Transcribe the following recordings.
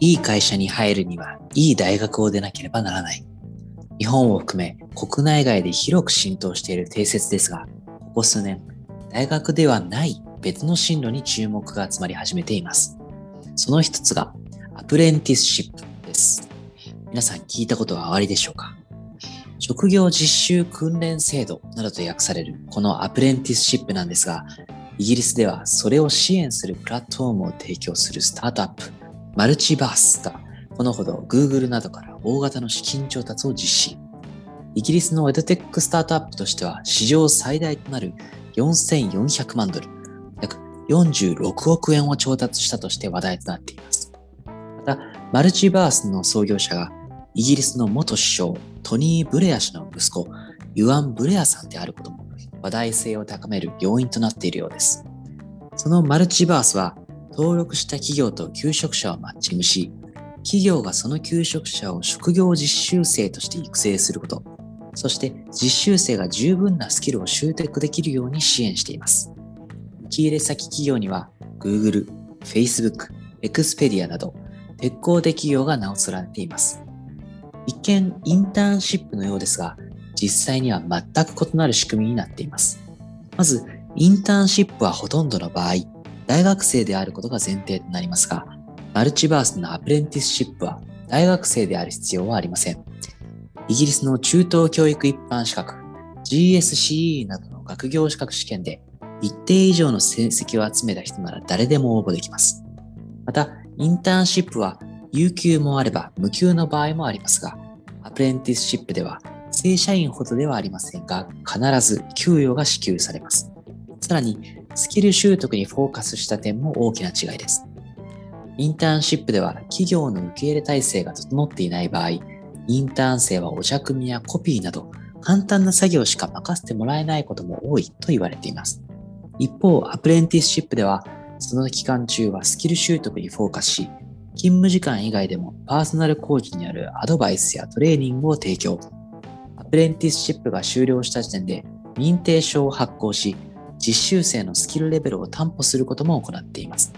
いい会社に入るには、いい大学を出なければならない。日本を含め国内外で広く浸透している定説ですが、ここ数年、大学ではない別の進路に注目が集まり始めています。その一つが、アプレンティスシップです。皆さん聞いたことはありでしょうか？職業実習訓練制度などと訳されるこのアプレンティスシップなんですが、イギリスではそれを支援するプラットフォームを提供するスタートアップ、マルチバースがこのほど Google などから大型の資金調達を実施。イギリスのエドテックスタートアップとしては史上最大となる4400万ドル、約46億円を調達したとして話題となっています。また、マルチバースの創業者がイギリスの元首相トニー・ブレア氏の息子ユアン・ブレアさんであることも話題性を高める要因となっているようです。そのマルチバースは登録した企業と求職者をマッチングし、企業がその求職者を職業実習生として育成すること、そして実習生が十分なスキルを習得できるように支援しています。受け入れ先企業には Google、Facebook、Expedia など鉄鋼で企業が名を連ねています。一見インターンシップのようですが、実際には全く異なる仕組みになっています。まず、インターンシップはほとんどの場合、大学生であることが前提となりますが、マルチバースのアプレンティスシップは大学生である必要はありません。イギリスの中等教育一般資格 GSCE などの学業資格試験で一定以上の成績を集めた人なら誰でも応募できます。また、インターンシップは有給もあれば無給の場合もありますが、アプレンティスシップでは正社員ほどではありませんが、必ず給与が支給されます。さらに、スキル習得にフォーカスした点も大きな違いです。インターンシップでは企業の受け入れ体制が整っていない場合、インターン生はお茶組みやコピーなど簡単な作業しか任せてもらえないことも多いと言われています。一方、アプレンティスシップでは、その期間中はスキル習得にフォーカスし、勤務時間以外でもパーソナルコーチによるアドバイスやトレーニングを提供。アプレンティスシップが終了した時点で認定証を発行し、実習生のスキルレベルを担保することも行っています。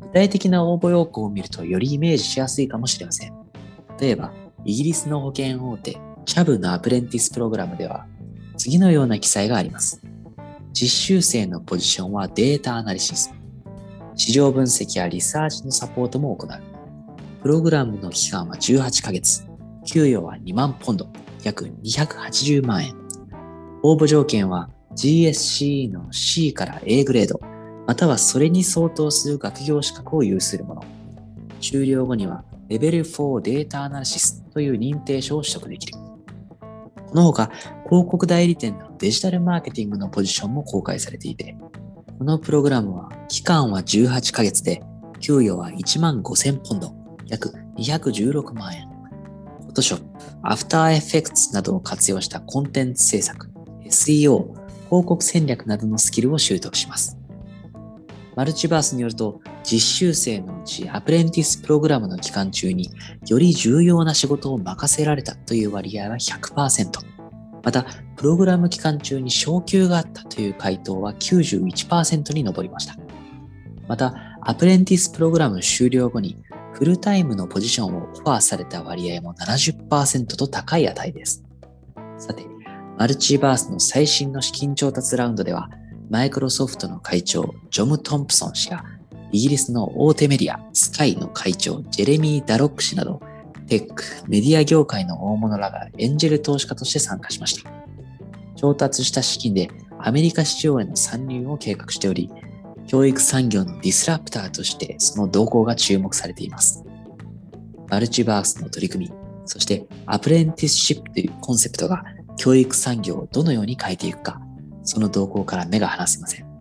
具体的な応募要項を見るとよりイメージしやすいかもしれません。例えば、イギリスの保険大手、チャブのアプレンティスプログラムでは、次のような記載があります。実習生のポジションはデータアナリシス。市場分析やリサーチのサポートも行う。プログラムの期間は18ヶ月。給与は2万ポンド、約280万円。応募条件は GSCE の C から A グレード、またはそれに相当する学業資格を有するもの。終了後にはレベル4データアナリシスという認定証を取得できる。このほか、広告代理店のデジタルマーケティングのポジションも公開されていて、このプログラムは期間は18ヶ月で、給与は1万5000ポンド、約216万円。Photoshop、After Effects などを活用したコンテンツ制作、SEO、広告戦略などのスキルを習得します。マルチバースによると、実習生のうちアプレンティスプログラムの期間中により重要な仕事を任せられたという割合は100%。また、プログラム期間中に昇給があったという回答は91%に上りました。また、アプレンティスプログラム終了後にフルタイムのポジションをオファーされた割合も70%と高い値です。さて、マルチバースの最新の資金調達ラウンドでは、マイクロソフトの会長、ジョム・トンプソン氏や、イギリスの大手メディア、スカイの会長、ジェレミー・ダロック氏など、テック、メディア業界の大物らがエンジェル投資家として参加しました。調達した資金でアメリカ市場への参入を計画しており、教育産業のディスラプターとしてその動向が注目されています。マルチバースの取り組み、そしてアプレンティスシップというコンセプトが教育産業をどのように変えていくか、その動向から目が離せません。